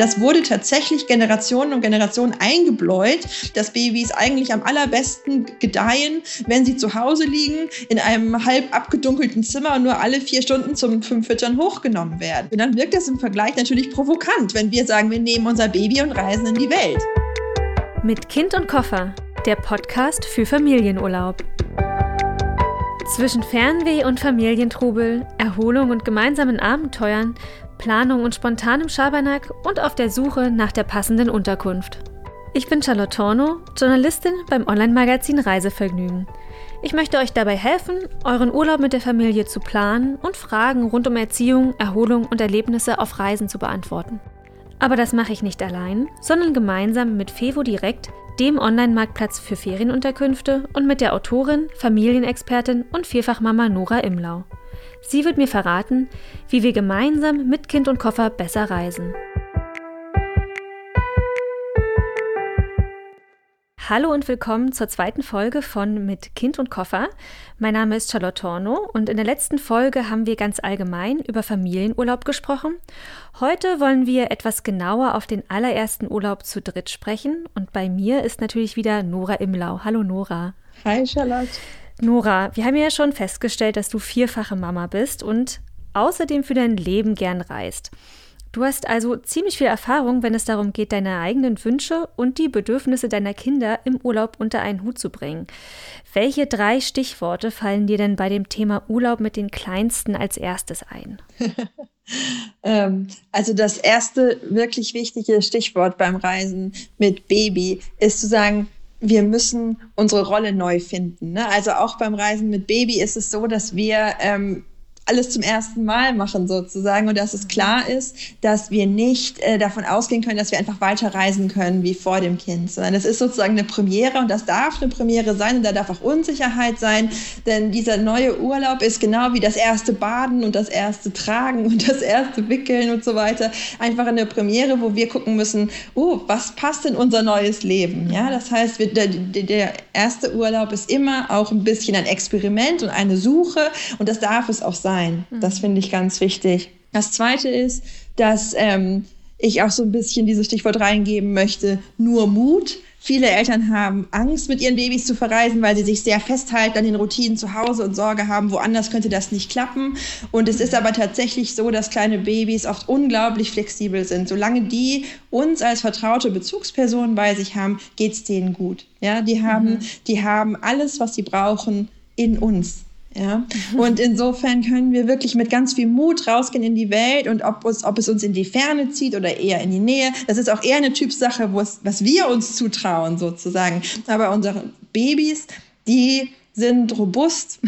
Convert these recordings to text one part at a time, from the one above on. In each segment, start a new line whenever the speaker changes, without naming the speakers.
Das wurde tatsächlich Generationen und Generationen eingebläut, dass Babys eigentlich am allerbesten gedeihen, wenn sie zu Hause liegen, in einem halb abgedunkelten Zimmer und nur alle vier Stunden zum Fünffüttern hochgenommen werden. Und dann wirkt das im Vergleich natürlich provokant, wenn wir sagen, wir nehmen unser Baby und reisen in die Welt.
Mit Kind und Koffer, der Podcast für Familienurlaub. Zwischen Fernweh und Familientrubel, Erholung und gemeinsamen Abenteuern, Planung und spontanem Schabernack und auf der Suche nach der passenden Unterkunft. Ich bin Charlotte Torno, Journalistin beim Online-Magazin Reisevergnügen. Ich möchte euch dabei helfen, euren Urlaub mit der Familie zu planen und Fragen rund um Erziehung, Erholung und Erlebnisse auf Reisen zu beantworten. Aber das mache ich nicht allein, sondern gemeinsam mit Fevo Direkt, dem Online-Marktplatz für Ferienunterkünfte und mit der Autorin, Familienexpertin und Vierfachmama Nora Imlau. Sie wird mir verraten, wie wir gemeinsam mit Kind und Koffer besser reisen. Hallo und willkommen zur zweiten Folge von Mit Kind und Koffer. Mein Name ist Charlotte Torno und in der letzten Folge haben wir ganz allgemein über Familienurlaub gesprochen. Heute wollen wir etwas genauer auf den allerersten Urlaub zu dritt sprechen und bei mir ist natürlich wieder Nora Imlau. Hallo Nora.
Hi Charlotte.
Nora, wir haben ja schon festgestellt, dass du vierfache Mama bist und außerdem für dein Leben gern reist. Du hast also ziemlich viel Erfahrung, wenn es darum geht, deine eigenen Wünsche und die Bedürfnisse deiner Kinder im Urlaub unter einen Hut zu bringen. Welche drei Stichworte fallen dir denn bei dem Thema Urlaub mit den Kleinsten als erstes ein?
ähm, also das erste wirklich wichtige Stichwort beim Reisen mit Baby ist zu sagen, wir müssen unsere Rolle neu finden. Ne? Also auch beim Reisen mit Baby ist es so, dass wir ähm, alles zum ersten Mal machen sozusagen. Und dass es klar ist, dass wir nicht äh, davon ausgehen können, dass wir einfach weiterreisen können wie vor dem Kind, sondern es ist sozusagen eine Premiere und das darf eine Premiere sein und da darf auch Unsicherheit sein, denn dieser neue Urlaub ist genau wie das erste Baden und das erste Tragen und das erste Wickeln und so weiter einfach eine Premiere, wo wir gucken müssen, oh, was passt in unser neues Leben? Ja, das heißt, wir, der, der erste Urlaub ist immer auch ein bisschen ein Experiment und eine Suche und das darf es auch sein sein. Mhm. Das finde ich ganz wichtig. Das Zweite ist, dass ähm, ich auch so ein bisschen dieses Stichwort reingeben möchte, nur Mut. Viele Eltern haben Angst, mit ihren Babys zu verreisen, weil sie sich sehr festhalten an den Routinen zu Hause und Sorge haben, woanders könnte das nicht klappen. Und es ist aber tatsächlich so, dass kleine Babys oft unglaublich flexibel sind. Solange die uns als vertraute Bezugspersonen bei sich haben, geht es denen gut. Ja, die haben, mhm. die haben alles, was sie brauchen, in uns. Ja? Und insofern können wir wirklich mit ganz viel Mut rausgehen in die Welt und ob, uns, ob es uns in die Ferne zieht oder eher in die Nähe, das ist auch eher eine Typsache, was wir uns zutrauen sozusagen. Aber unsere Babys, die sind robust,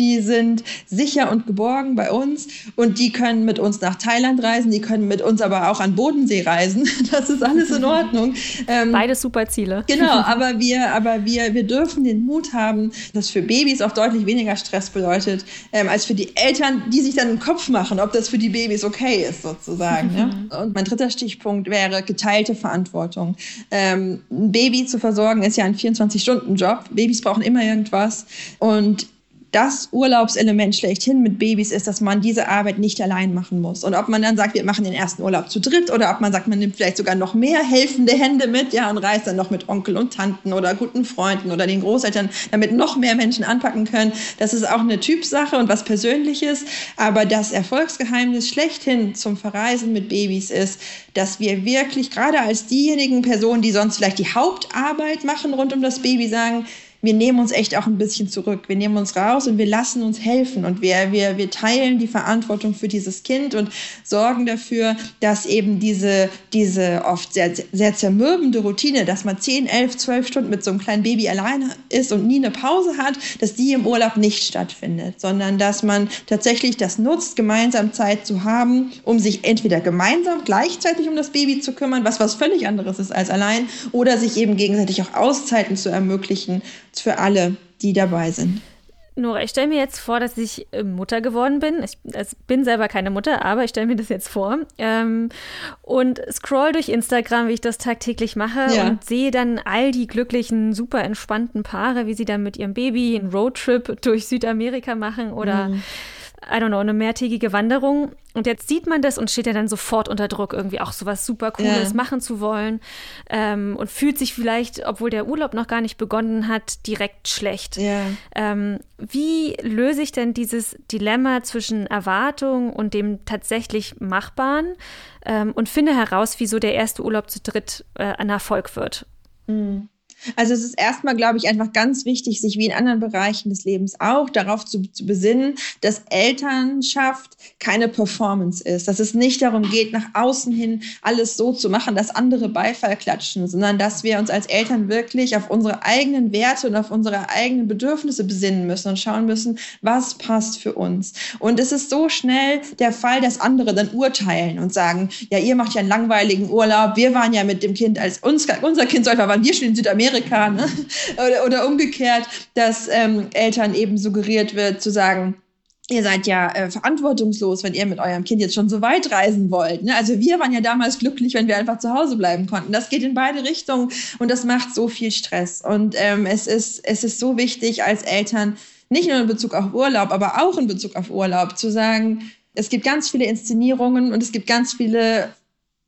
die sind sicher und geborgen bei uns und die können mit uns nach Thailand reisen, die können mit uns aber auch an Bodensee reisen. Das ist alles in Ordnung.
Ähm, Beides super Ziele.
Genau, aber wir, aber wir, wir dürfen den Mut haben, dass für Babys auch deutlich weniger Stress bedeutet, ähm, als für die Eltern, die sich dann im Kopf machen, ob das für die Babys okay ist, sozusagen. Ne? Und mein dritter Stichpunkt wäre geteilte Verantwortung. Ähm, ein Baby zu versorgen ist ja ein 24-Stunden-Job. Babys brauchen immer irgendwas. Und das Urlaubselement schlechthin mit Babys ist, dass man diese Arbeit nicht allein machen muss. Und ob man dann sagt, wir machen den ersten Urlaub zu dritt oder ob man sagt, man nimmt vielleicht sogar noch mehr helfende Hände mit, ja, und reist dann noch mit Onkel und Tanten oder guten Freunden oder den Großeltern, damit noch mehr Menschen anpacken können. Das ist auch eine Typsache und was Persönliches. Aber das Erfolgsgeheimnis schlechthin zum Verreisen mit Babys ist, dass wir wirklich gerade als diejenigen Personen, die sonst vielleicht die Hauptarbeit machen rund um das Baby, sagen, wir nehmen uns echt auch ein bisschen zurück. Wir nehmen uns raus und wir lassen uns helfen und wir, wir, wir teilen die Verantwortung für dieses Kind und sorgen dafür, dass eben diese, diese oft sehr, sehr zermürbende Routine, dass man 10, 11, 12 Stunden mit so einem kleinen Baby alleine ist und nie eine Pause hat, dass die im Urlaub nicht stattfindet, sondern dass man tatsächlich das nutzt, gemeinsam Zeit zu haben, um sich entweder gemeinsam gleichzeitig um das Baby zu kümmern, was was völlig anderes ist als allein, oder sich eben gegenseitig auch Auszeiten zu ermöglichen, für alle, die dabei sind.
Nora, ich stelle mir jetzt vor, dass ich äh, Mutter geworden bin. Ich, ich bin selber keine Mutter, aber ich stelle mir das jetzt vor. Ähm, und scroll durch Instagram, wie ich das tagtäglich mache ja. und sehe dann all die glücklichen, super entspannten Paare, wie sie dann mit ihrem Baby einen Roadtrip durch Südamerika machen oder mhm I don't know, eine mehrtägige Wanderung. Und jetzt sieht man das und steht ja dann sofort unter Druck, irgendwie auch so was super Cooles ja. machen zu wollen. Ähm, und fühlt sich vielleicht, obwohl der Urlaub noch gar nicht begonnen hat, direkt schlecht. Ja. Ähm, wie löse ich denn dieses Dilemma zwischen Erwartung und dem tatsächlich Machbaren ähm, und finde heraus, wieso der erste Urlaub zu dritt äh, ein Erfolg wird?
Mhm. Also es ist erstmal, glaube ich, einfach ganz wichtig, sich wie in anderen Bereichen des Lebens auch darauf zu, zu, besinnen, dass Elternschaft keine Performance ist, dass es nicht darum geht, nach außen hin alles so zu machen, dass andere Beifall klatschen, sondern dass wir uns als Eltern wirklich auf unsere eigenen Werte und auf unsere eigenen Bedürfnisse besinnen müssen und schauen müssen, was passt für uns. Und es ist so schnell der Fall, dass andere dann urteilen und sagen, ja, ihr macht ja einen langweiligen Urlaub, wir waren ja mit dem Kind, als uns, unser Kind soll waren wir schon in Südamerika, Amerika, ne? oder, oder umgekehrt, dass ähm, Eltern eben suggeriert wird zu sagen, ihr seid ja äh, verantwortungslos, wenn ihr mit eurem Kind jetzt schon so weit reisen wollt. Ne? Also wir waren ja damals glücklich, wenn wir einfach zu Hause bleiben konnten. Das geht in beide Richtungen und das macht so viel Stress. Und ähm, es, ist, es ist so wichtig als Eltern, nicht nur in Bezug auf Urlaub, aber auch in Bezug auf Urlaub, zu sagen, es gibt ganz viele Inszenierungen und es gibt ganz viele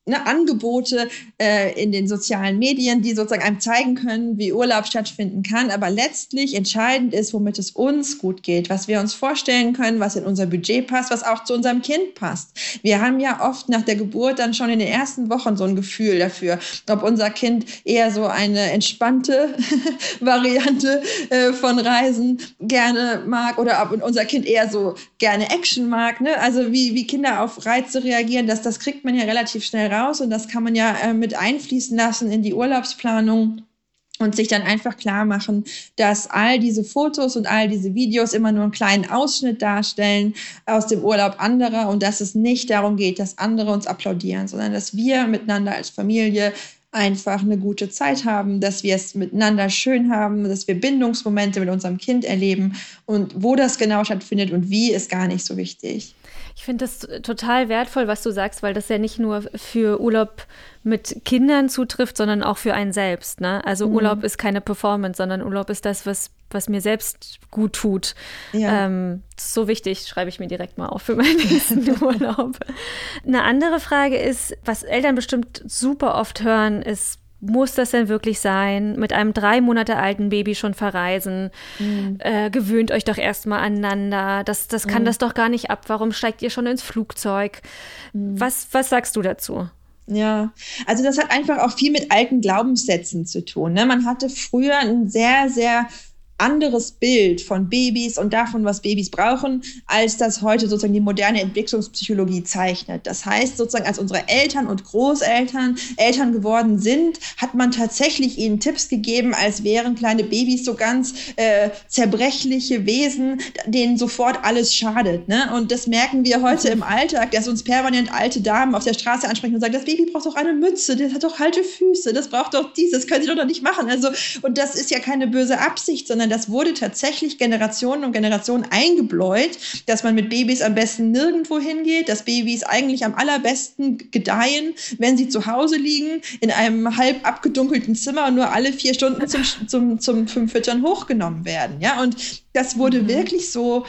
ne, Angebote äh, in den sozialen Medien, die sozusagen einem zeigen können, wie Urlaub stattfinden kann. Aber letztlich entscheidend ist, womit es uns gut geht, was wir uns vorstellen können, was in unser Budget passt, was auch zu unserem Kind passt. Wir haben ja oft nach der Geburt dann schon in den ersten Wochen so ein Gefühl dafür, ob unser Kind eher so eine entspannte Variante äh, von Reisen gerne mag oder ob unser Kind eher so gerne Action mag. Ne? Also wie, wie Kinder auf Reize reagieren, das, das kriegt man ja relativ schnell raus und das kann man ja äh, mit einfließen lassen in die Urlaubsplanung und sich dann einfach klar machen, dass all diese Fotos und all diese Videos immer nur einen kleinen Ausschnitt darstellen aus dem Urlaub anderer und dass es nicht darum geht, dass andere uns applaudieren, sondern dass wir miteinander als Familie einfach eine gute Zeit haben, dass wir es miteinander schön haben, dass wir Bindungsmomente mit unserem Kind erleben und wo das genau stattfindet und wie ist gar nicht so wichtig.
Ich finde das total wertvoll, was du sagst, weil das ja nicht nur für Urlaub mit Kindern zutrifft, sondern auch für einen selbst. Ne? Also mhm. Urlaub ist keine Performance, sondern Urlaub ist das, was, was mir selbst gut tut. Ja. Ähm, so wichtig, schreibe ich mir direkt mal auf für meinen nächsten Urlaub. Eine andere Frage ist, was Eltern bestimmt super oft hören, ist, muss das denn wirklich sein? Mit einem drei Monate alten Baby schon verreisen? Mhm. Äh, gewöhnt euch doch erstmal aneinander. Das, das kann mhm. das doch gar nicht ab. Warum steigt ihr schon ins Flugzeug? Mhm. Was, was sagst du dazu?
Ja, also das hat einfach auch viel mit alten Glaubenssätzen zu tun. Ne? Man hatte früher ein sehr, sehr anderes Bild von Babys und davon, was Babys brauchen, als das heute sozusagen die moderne Entwicklungspsychologie zeichnet. Das heißt, sozusagen, als unsere Eltern und Großeltern Eltern geworden sind, hat man tatsächlich ihnen Tipps gegeben, als wären kleine Babys so ganz äh, zerbrechliche Wesen, denen sofort alles schadet. Ne? Und das merken wir heute im Alltag, dass uns permanent alte Damen auf der Straße ansprechen und sagen, das Baby braucht doch eine Mütze, das hat doch halte Füße, das braucht doch dies, das können sie doch noch nicht machen. Also, und das ist ja keine böse Absicht, sondern das wurde tatsächlich Generationen und Generationen eingebläut, dass man mit Babys am besten nirgendwo hingeht, dass Babys eigentlich am allerbesten gedeihen, wenn sie zu Hause liegen, in einem halb abgedunkelten Zimmer und nur alle vier Stunden zum, zum, zum, zum Füttern hochgenommen werden. Ja, und das wurde mhm. wirklich so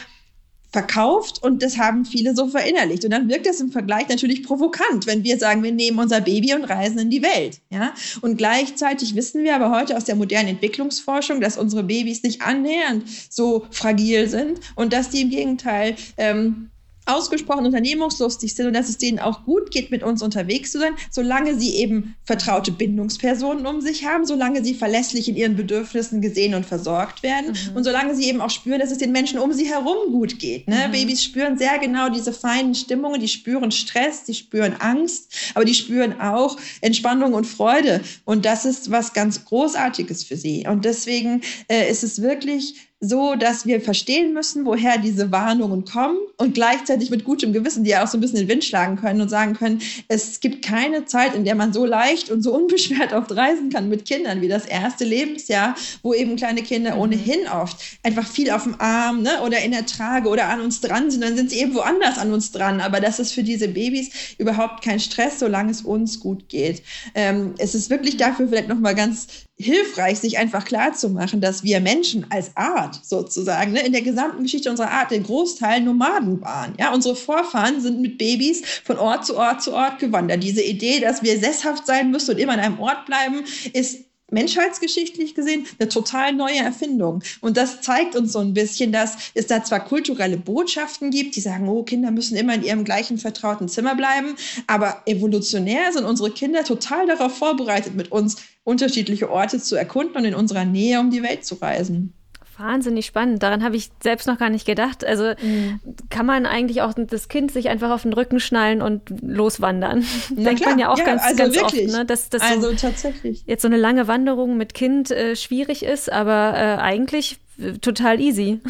verkauft und das haben viele so verinnerlicht. Und dann wirkt das im Vergleich natürlich provokant, wenn wir sagen, wir nehmen unser Baby und reisen in die Welt. Ja? Und gleichzeitig wissen wir aber heute aus der modernen Entwicklungsforschung, dass unsere Babys nicht annähernd so fragil sind und dass die im Gegenteil ähm, ausgesprochen unternehmungslustig sind und dass es denen auch gut geht, mit uns unterwegs zu sein, solange sie eben vertraute Bindungspersonen um sich haben, solange sie verlässlich in ihren Bedürfnissen gesehen und versorgt werden mhm. und solange sie eben auch spüren, dass es den Menschen um sie herum gut geht. Ne? Mhm. Babys spüren sehr genau diese feinen Stimmungen, die spüren Stress, die spüren Angst, aber die spüren auch Entspannung und Freude und das ist was ganz Großartiges für sie. Und deswegen äh, ist es wirklich so, dass wir verstehen müssen, woher diese Warnungen kommen und gleichzeitig mit gutem Gewissen die ja auch so ein bisschen den Wind schlagen können und sagen können, es gibt keine Zeit, in der man so leicht und so unbeschwert oft reisen kann mit Kindern wie das erste Lebensjahr, wo eben kleine Kinder mhm. ohnehin oft einfach viel auf dem Arm ne, oder in der Trage oder an uns dran sind, dann sind sie eben woanders an uns dran. Aber das ist für diese Babys überhaupt kein Stress, solange es uns gut geht. Ähm, es ist wirklich dafür vielleicht nochmal ganz hilfreich, sich einfach klarzumachen, dass wir Menschen als Art sozusagen ne, in der gesamten Geschichte unserer Art den Großteil Nomaden waren. Ja, unsere Vorfahren sind mit Babys von Ort zu Ort zu Ort gewandert. Diese Idee, dass wir sesshaft sein müssen und immer an einem Ort bleiben, ist menschheitsgeschichtlich gesehen eine total neue Erfindung. Und das zeigt uns so ein bisschen, dass es da zwar kulturelle Botschaften gibt, die sagen, oh, Kinder müssen immer in ihrem gleichen vertrauten Zimmer bleiben, aber evolutionär sind unsere Kinder total darauf vorbereitet, mit uns unterschiedliche Orte zu erkunden und in unserer Nähe um die Welt zu reisen.
Wahnsinnig spannend. Daran habe ich selbst noch gar nicht gedacht. Also mhm. kann man eigentlich auch das Kind sich einfach auf den Rücken schnallen und loswandern. Na Denkt klar. man ja auch ja, ganz, also ganz oft, ne? dass, dass
also so tatsächlich.
jetzt so eine lange Wanderung mit Kind äh, schwierig ist, aber äh, eigentlich äh, total easy.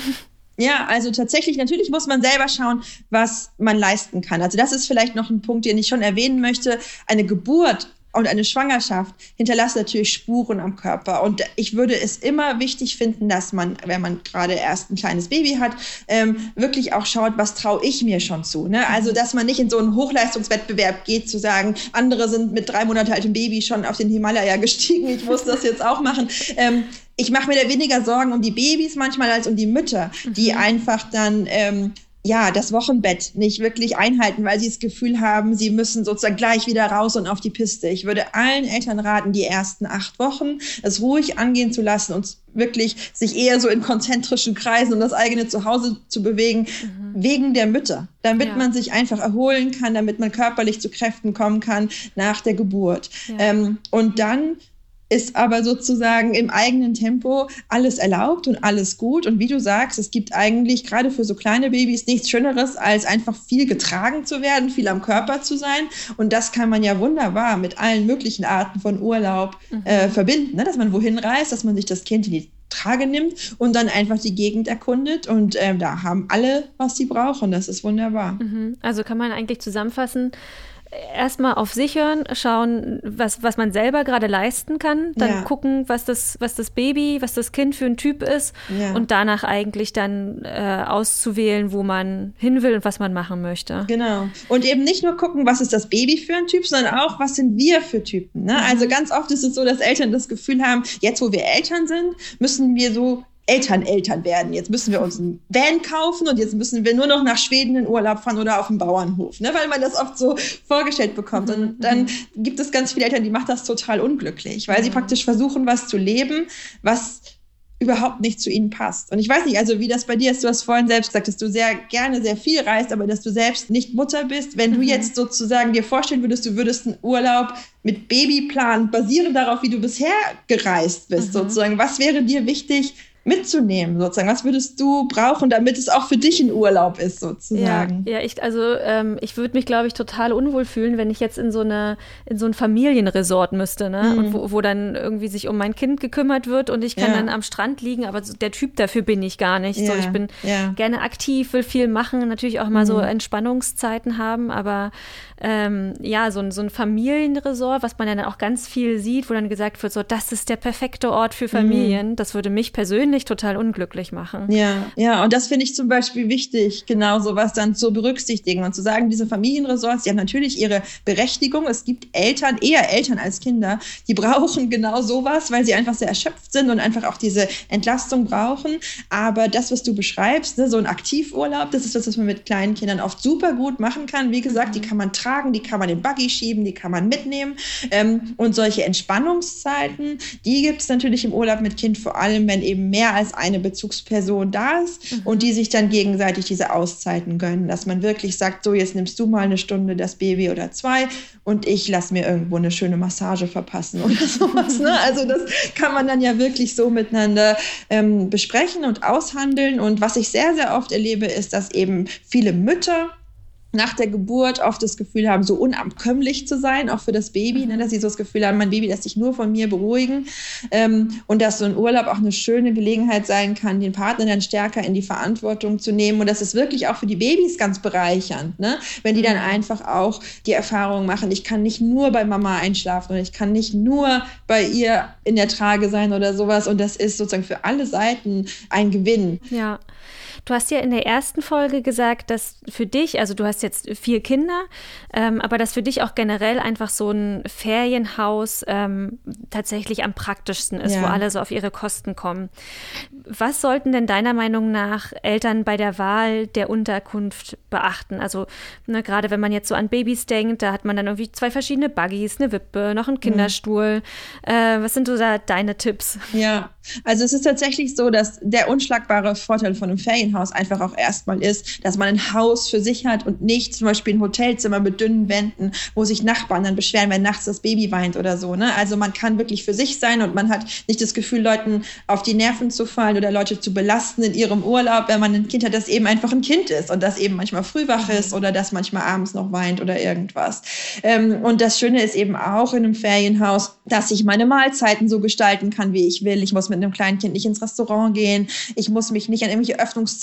Ja, also tatsächlich, natürlich muss man selber schauen, was man leisten kann. Also das ist vielleicht noch ein Punkt, den ich schon erwähnen möchte. Eine Geburt und eine Schwangerschaft hinterlässt natürlich Spuren am Körper. Und ich würde es immer wichtig finden, dass man, wenn man gerade erst ein kleines Baby hat, ähm, wirklich auch schaut, was traue ich mir schon zu. Ne? Also, mhm. dass man nicht in so einen Hochleistungswettbewerb geht, zu sagen, andere sind mit drei Monate altem Baby schon auf den Himalaya gestiegen, ich muss das jetzt auch machen. Ähm, ich mache mir da weniger Sorgen um die Babys manchmal als um die Mütter, die mhm. einfach dann ähm, ja, das Wochenbett nicht wirklich einhalten, weil sie das Gefühl haben, sie müssen sozusagen gleich wieder raus und auf die Piste. Ich würde allen Eltern raten, die ersten acht Wochen es ruhig angehen zu lassen und wirklich sich eher so in konzentrischen Kreisen um das eigene Zuhause zu bewegen, mhm. wegen der Mütter, damit ja. man sich einfach erholen kann, damit man körperlich zu Kräften kommen kann nach der Geburt. Ja. Ähm, und dann ist aber sozusagen im eigenen Tempo alles erlaubt und alles gut. Und wie du sagst, es gibt eigentlich gerade für so kleine Babys nichts Schöneres, als einfach viel getragen zu werden, viel am Körper zu sein. Und das kann man ja wunderbar mit allen möglichen Arten von Urlaub mhm. äh, verbinden, ne? dass man wohin reist, dass man sich das Kind in die Trage nimmt und dann einfach die Gegend erkundet. Und äh, da haben alle, was sie brauchen. Das ist wunderbar.
Mhm. Also kann man eigentlich zusammenfassen, erstmal auf sich hören, schauen, was, was man selber gerade leisten kann, dann ja. gucken, was das, was das Baby, was das Kind für ein Typ ist ja. und danach eigentlich dann äh, auszuwählen, wo man hin will und was man machen möchte.
Genau. Und eben nicht nur gucken, was ist das Baby für ein Typ, sondern auch, was sind wir für Typen. Ne? Mhm. Also ganz oft ist es so, dass Eltern das Gefühl haben, jetzt wo wir Eltern sind, müssen wir so Eltern Eltern werden. Jetzt müssen wir uns einen Van kaufen und jetzt müssen wir nur noch nach Schweden in Urlaub fahren oder auf dem Bauernhof, ne? weil man das oft so vorgestellt bekommt. Und mhm. dann gibt es ganz viele Eltern, die macht das total unglücklich, weil sie mhm. praktisch versuchen, was zu leben, was überhaupt nicht zu ihnen passt. Und ich weiß nicht, also wie das bei dir ist, du hast vorhin selbst gesagt, dass du sehr gerne sehr viel reist, aber dass du selbst nicht Mutter bist. Wenn du mhm. jetzt sozusagen dir vorstellen würdest, du würdest einen Urlaub mit Baby planen, basierend darauf, wie du bisher gereist bist, mhm. sozusagen, was wäre dir wichtig, mitzunehmen, sozusagen? Was würdest du brauchen, damit es auch für dich ein Urlaub ist, sozusagen?
Ja, ja ich, also ähm, ich würde mich, glaube ich, total unwohl fühlen, wenn ich jetzt in so eine, in so ein Familienresort müsste, ne? Mhm. Und wo, wo, dann irgendwie sich um mein Kind gekümmert wird und ich kann ja. dann am Strand liegen, aber der Typ dafür bin ich gar nicht. Ja. So, ich bin ja. gerne aktiv, will viel machen, natürlich auch mal mhm. so Entspannungszeiten haben, aber ähm, ja, so ein, so ein Familienresort, was man ja dann auch ganz viel sieht, wo dann gesagt wird, so, das ist der perfekte Ort für Familien. Mhm. Das würde mich persönlich total unglücklich machen.
Ja, ja, und das finde ich zum Beispiel wichtig, genau sowas dann zu berücksichtigen und zu sagen, diese Familienresorts, die haben natürlich ihre Berechtigung. Es gibt Eltern, eher Eltern als Kinder, die brauchen genau sowas, weil sie einfach sehr erschöpft sind und einfach auch diese Entlastung brauchen. Aber das, was du beschreibst, ne, so ein Aktivurlaub, das ist das, was man mit kleinen Kindern oft super gut machen kann. Wie gesagt, mhm. die kann man tragen die kann man in Buggy schieben, die kann man mitnehmen. Ähm, und solche Entspannungszeiten, die gibt es natürlich im Urlaub mit Kind, vor allem wenn eben mehr als eine Bezugsperson da ist mhm. und die sich dann gegenseitig diese Auszeiten gönnen, dass man wirklich sagt, so jetzt nimmst du mal eine Stunde das Baby oder zwei und ich lasse mir irgendwo eine schöne Massage verpassen oder sowas. Ne? Also das kann man dann ja wirklich so miteinander ähm, besprechen und aushandeln. Und was ich sehr, sehr oft erlebe, ist, dass eben viele Mütter nach der Geburt oft das Gefühl haben, so unabkömmlich zu sein, auch für das Baby, ne, dass sie so das Gefühl haben, mein Baby lässt sich nur von mir beruhigen ähm, und dass so ein Urlaub auch eine schöne Gelegenheit sein kann, den Partner dann stärker in die Verantwortung zu nehmen und das ist wirklich auch für die Babys ganz bereichernd, ne? wenn die dann einfach auch die Erfahrung machen, ich kann nicht nur bei Mama einschlafen und ich kann nicht nur bei ihr in der Trage sein oder sowas und das ist sozusagen für alle Seiten ein Gewinn.
Ja. Du hast ja in der ersten Folge gesagt, dass für dich, also du hast jetzt vier Kinder, ähm, aber dass für dich auch generell einfach so ein Ferienhaus ähm, tatsächlich am praktischsten ist, ja. wo alle so auf ihre Kosten kommen. Was sollten denn deiner Meinung nach Eltern bei der Wahl der Unterkunft beachten? Also ne, gerade wenn man jetzt so an Babys denkt, da hat man dann irgendwie zwei verschiedene Buggies, eine Wippe, noch einen mhm. Kinderstuhl. Mhm. Äh, was sind so da deine Tipps?
Ja, also es ist tatsächlich so, dass der unschlagbare Vorteil von einem Ferienhaus einfach auch erstmal ist, dass man ein Haus für sich hat und nicht zum Beispiel ein Hotelzimmer mit dünnen Wänden, wo sich Nachbarn dann beschweren, wenn nachts das Baby weint oder so. Ne? Also man kann wirklich für sich sein und man hat nicht das Gefühl, Leuten auf die Nerven zu fallen oder Leute zu belasten in ihrem Urlaub, wenn man ein Kind hat, das eben einfach ein Kind ist und das eben manchmal früh wach ist oder das manchmal abends noch weint oder irgendwas. Ähm, und das Schöne ist eben auch in einem Ferienhaus, dass ich meine Mahlzeiten so gestalten kann, wie ich will. Ich muss mit einem kleinen Kind nicht ins Restaurant gehen. Ich muss mich nicht an irgendwelche Öffnungszeiten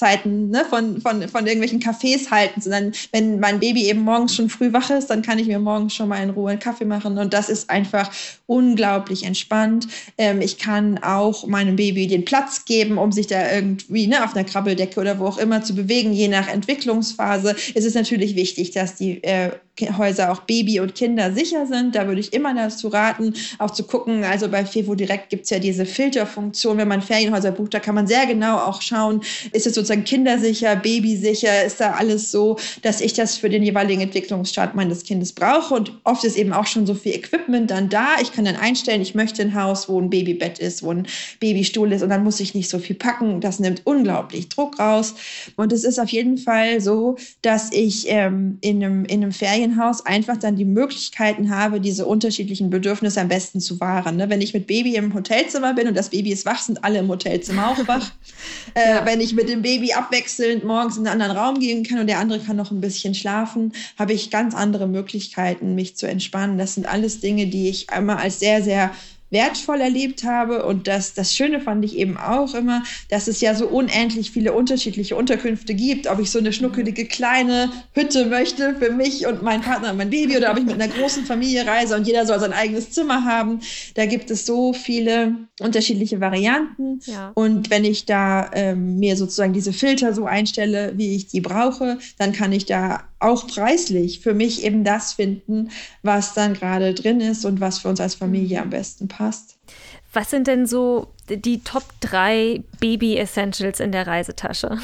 ne, von, von, von irgendwelchen Cafés halten, sondern wenn mein Baby eben morgens schon früh wach ist, dann kann ich mir morgens schon mal in Ruhe einen Kaffee machen. Und das ist einfach unglaublich entspannt. Ähm, ich kann auch meinem Baby den Platz geben, um sich da irgendwie ne, auf einer Krabbeldecke oder wo auch immer zu bewegen, je nach Entwicklungsphase. Es ist natürlich wichtig, dass die äh, Häuser auch Baby und Kinder sicher sind. Da würde ich immer dazu raten, auch zu gucken. Also bei Fevo Direkt gibt es ja diese Filterfunktion. Wenn man Ferienhäuser bucht, da kann man sehr genau auch schauen, ist es sozusagen kindersicher, babysicher, ist da alles so, dass ich das für den jeweiligen Entwicklungsstart meines Kindes brauche. Und oft ist eben auch schon so viel Equipment dann da. Ich kann dann einstellen, ich möchte ein Haus, wo ein Babybett ist, wo ein Babystuhl ist und dann muss ich nicht so viel packen. Das nimmt unglaublich Druck raus. Und es ist auf jeden Fall so, dass ich ähm, in einem, in einem Ferien Ferienhaus einfach dann die Möglichkeiten habe, diese unterschiedlichen Bedürfnisse am besten zu wahren. Ne? Wenn ich mit Baby im Hotelzimmer bin und das Baby ist wach, sind alle im Hotelzimmer auch wach. äh, ja. Wenn ich mit dem Baby abwechselnd morgens in einen anderen Raum gehen kann und der andere kann noch ein bisschen schlafen, habe ich ganz andere Möglichkeiten, mich zu entspannen. Das sind alles Dinge, die ich einmal als sehr, sehr wertvoll erlebt habe. Und das, das Schöne fand ich eben auch immer, dass es ja so unendlich viele unterschiedliche Unterkünfte gibt. Ob ich so eine schnuckelige kleine Hütte möchte für mich und meinen Partner und mein Baby oder ob ich mit einer großen Familie reise und jeder soll sein eigenes Zimmer haben. Da gibt es so viele unterschiedliche Varianten. Ja. Und wenn ich da ähm, mir sozusagen diese Filter so einstelle, wie ich die brauche, dann kann ich da auch preislich für mich eben das finden, was dann gerade drin ist und was für uns als Familie am besten passt.
Was sind denn so die Top 3 Baby-Essentials in der Reisetasche?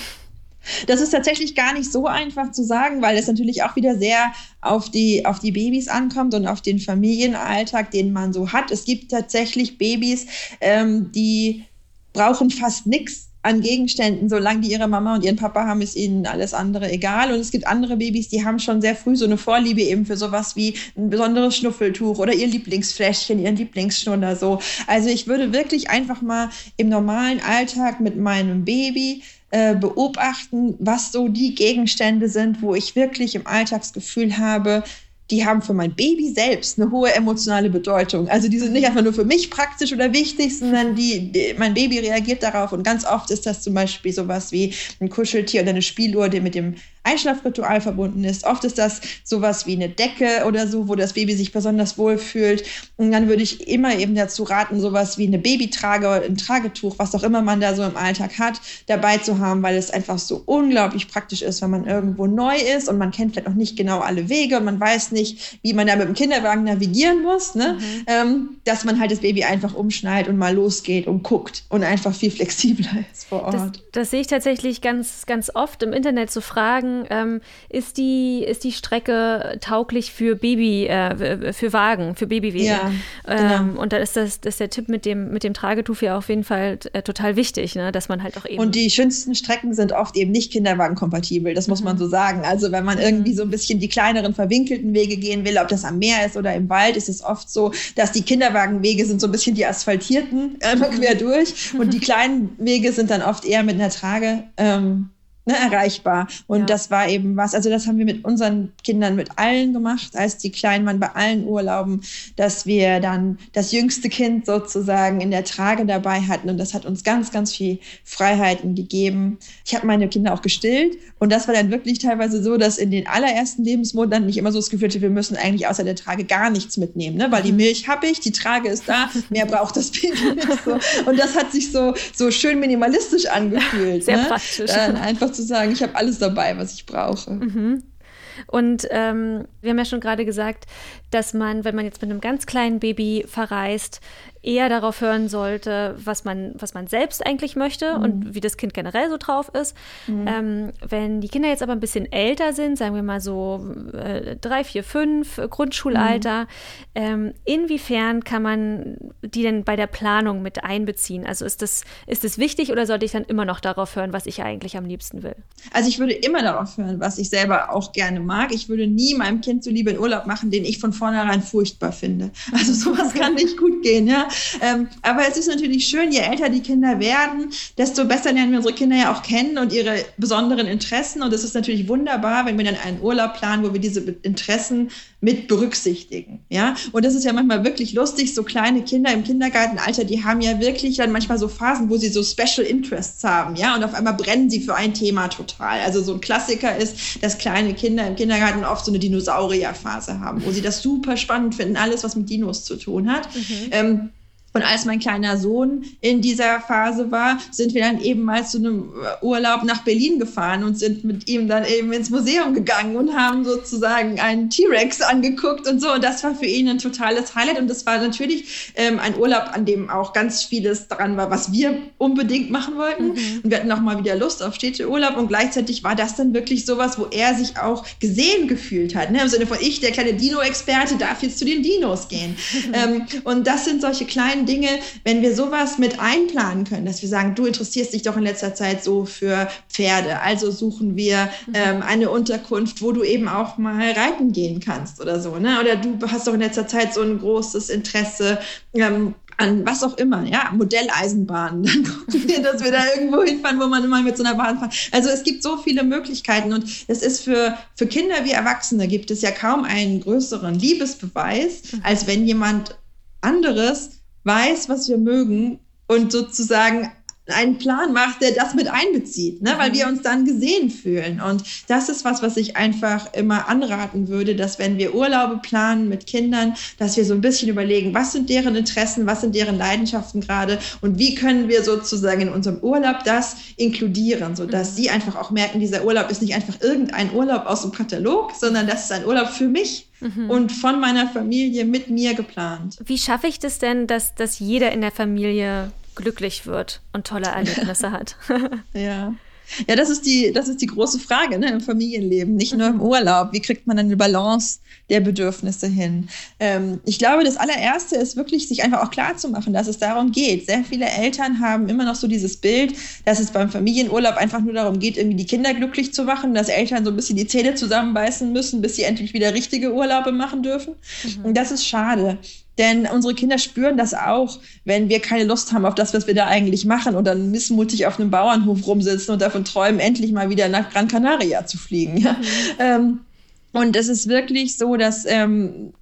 Das ist tatsächlich gar nicht so einfach zu sagen, weil es natürlich auch wieder sehr auf die, auf die Babys ankommt und auf den Familienalltag, den man so hat. Es gibt tatsächlich Babys, ähm, die brauchen fast nichts an Gegenständen, solange die ihre Mama und ihren Papa haben, ist ihnen alles andere egal. Und es gibt andere Babys, die haben schon sehr früh so eine Vorliebe eben für sowas wie ein besonderes Schnuffeltuch oder ihr Lieblingsfläschchen, ihren Lieblingsschnuller so. Also ich würde wirklich einfach mal im normalen Alltag mit meinem Baby äh, beobachten, was so die Gegenstände sind, wo ich wirklich im Alltagsgefühl habe, die haben für mein Baby selbst eine hohe emotionale Bedeutung. Also die sind nicht einfach nur für mich praktisch oder wichtig, sondern die, die, mein Baby reagiert darauf. Und ganz oft ist das zum Beispiel sowas wie ein Kuscheltier oder eine Spieluhr, die mit dem Einschlafritual verbunden ist. Oft ist das sowas wie eine Decke oder so, wo das Baby sich besonders wohl fühlt. Und dann würde ich immer eben dazu raten, sowas wie eine Babytrage oder ein Tragetuch, was auch immer man da so im Alltag hat, dabei zu haben, weil es einfach so unglaublich praktisch ist, wenn man irgendwo neu ist und man kennt vielleicht noch nicht genau alle Wege und man weiß nicht, wie man da mit dem Kinderwagen navigieren muss, ne? Mhm. Ähm, dass man halt das Baby einfach umschnallt und mal losgeht und guckt und einfach viel flexibler ist vor Ort.
Das, das sehe ich tatsächlich ganz, ganz oft im Internet zu fragen, ähm, ist, die, ist die Strecke tauglich für Baby, äh, für Wagen, für Babywege. Ja, ähm, genau. und da ist das, das ist der Tipp mit dem, mit dem Tragetuch ja auf jeden Fall äh, total wichtig, ne? dass man halt auch eben.
Und die schönsten Strecken sind oft eben nicht kinderwagenkompatibel, das muss mhm. man so sagen. Also wenn man irgendwie so ein bisschen die kleineren verwinkelten Wege gehen will, ob das am Meer ist oder im Wald, ist es oft so, dass die Kinderwagenwege sind so ein bisschen die asphaltierten, einmal quer durch. Und die kleinen Wege sind dann oft eher mit einer Trage. Ähm, ne, erreichbar. Und ja. das war eben was, also das haben wir mit unseren Kindern, mit allen gemacht, als die Kleinen waren bei allen Urlauben, dass wir dann das jüngste Kind sozusagen in der Trage dabei hatten. Und das hat uns ganz, ganz viel Freiheiten gegeben. Ich habe meine Kinder auch gestillt. Und das war dann wirklich teilweise so, dass in den allerersten Lebensmonaten nicht immer so das Gefühl hatte, wir müssen eigentlich außer der Trage gar nichts mitnehmen, ne? weil die mhm. Milch habe ich, die Trage ist da, mehr braucht das Baby nicht. So. Und das hat sich so, so schön minimalistisch angefühlt.
Sehr ne? praktisch.
Dann einfach zu sagen, ich habe alles dabei, was ich brauche.
Mhm. Und ähm, wir haben ja schon gerade gesagt, dass man, wenn man jetzt mit einem ganz kleinen Baby verreist, eher darauf hören sollte, was man, was man selbst eigentlich möchte mhm. und wie das Kind generell so drauf ist. Mhm. Ähm, wenn die Kinder jetzt aber ein bisschen älter sind, sagen wir mal so äh, drei, vier, fünf, Grundschulalter, mhm. ähm, inwiefern kann man die denn bei der Planung mit einbeziehen? Also ist das, ist das wichtig oder sollte ich dann immer noch darauf hören, was ich eigentlich am liebsten will?
Also ich würde immer darauf hören, was ich selber auch gerne mag. Ich würde nie meinem Kind zuliebe einen Urlaub machen, den ich von vornherein furchtbar finde. Also sowas kann nicht gut gehen, ja. Ähm, aber es ist natürlich schön, je älter die Kinder werden, desto besser lernen wir unsere Kinder ja auch kennen und ihre besonderen Interessen. Und es ist natürlich wunderbar, wenn wir dann einen Urlaub planen, wo wir diese Interessen mit berücksichtigen. Ja, und das ist ja manchmal wirklich lustig. So kleine Kinder im Kindergartenalter, die haben ja wirklich dann manchmal so Phasen, wo sie so Special Interests haben. Ja, und auf einmal brennen sie für ein Thema total. Also so ein Klassiker ist, dass kleine Kinder im Kindergarten oft so eine Dinosaurierphase haben, wo sie das super spannend finden, alles, was mit Dinos zu tun hat. Mhm. Ähm, und als mein kleiner Sohn in dieser Phase war, sind wir dann eben mal zu einem Urlaub nach Berlin gefahren und sind mit ihm dann eben ins Museum gegangen und haben sozusagen einen T-Rex angeguckt und so. Und das war für ihn ein totales Highlight. Und das war natürlich ähm, ein Urlaub, an dem auch ganz vieles dran war, was wir unbedingt machen wollten. Mhm. Und wir hatten auch mal wieder Lust auf Städteurlaub. Und gleichzeitig war das dann wirklich sowas, wo er sich auch gesehen gefühlt hat. Ne? Im Sinne von ich, der kleine Dino-Experte, darf jetzt zu den Dinos gehen. ähm, und das sind solche kleinen Dinge, wenn wir sowas mit einplanen können, dass wir sagen, du interessierst dich doch in letzter Zeit so für Pferde, also suchen wir mhm. ähm, eine Unterkunft, wo du eben auch mal reiten gehen kannst oder so, ne? Oder du hast doch in letzter Zeit so ein großes Interesse ähm, an was auch immer, ja, Modelleisenbahnen. Dann gucken wir, dass wir da irgendwo hinfahren, wo man immer mit so einer Bahn fährt. Also es gibt so viele Möglichkeiten und es ist für, für Kinder wie Erwachsene gibt es ja kaum einen größeren Liebesbeweis, mhm. als wenn jemand anderes weiß, was wir mögen und sozusagen einen Plan macht, der das mit einbezieht, ne? weil wir uns dann gesehen fühlen. Und das ist was, was ich einfach immer anraten würde, dass wenn wir Urlaube planen mit Kindern, dass wir so ein bisschen überlegen, was sind deren Interessen, was sind deren Leidenschaften gerade und wie können wir sozusagen in unserem Urlaub das inkludieren, sodass mhm. sie einfach auch merken, dieser Urlaub ist nicht einfach irgendein Urlaub aus dem Katalog, sondern das ist ein Urlaub für mich mhm. und von meiner Familie mit mir geplant.
Wie schaffe ich das denn, dass, dass jeder in der Familie glücklich wird und tolle Erlebnisse hat.
ja. Ja, das ist die, das ist die große Frage ne, im Familienleben, nicht nur im Urlaub. Wie kriegt man eine Balance der Bedürfnisse hin? Ähm, ich glaube, das allererste ist wirklich, sich einfach auch klar zu machen, dass es darum geht. Sehr viele Eltern haben immer noch so dieses Bild, dass es beim Familienurlaub einfach nur darum geht, irgendwie die Kinder glücklich zu machen, dass Eltern so ein bisschen die Zähne zusammenbeißen müssen, bis sie endlich wieder richtige Urlaube machen dürfen. Mhm. Und das ist schade. Denn unsere Kinder spüren das auch, wenn wir keine Lust haben auf das, was wir da eigentlich machen und dann missmutig auf einem Bauernhof rumsitzen und davon träumen, endlich mal wieder nach Gran Canaria zu fliegen. Ja? Mhm. Ähm, und es ist wirklich so, dass, ähm,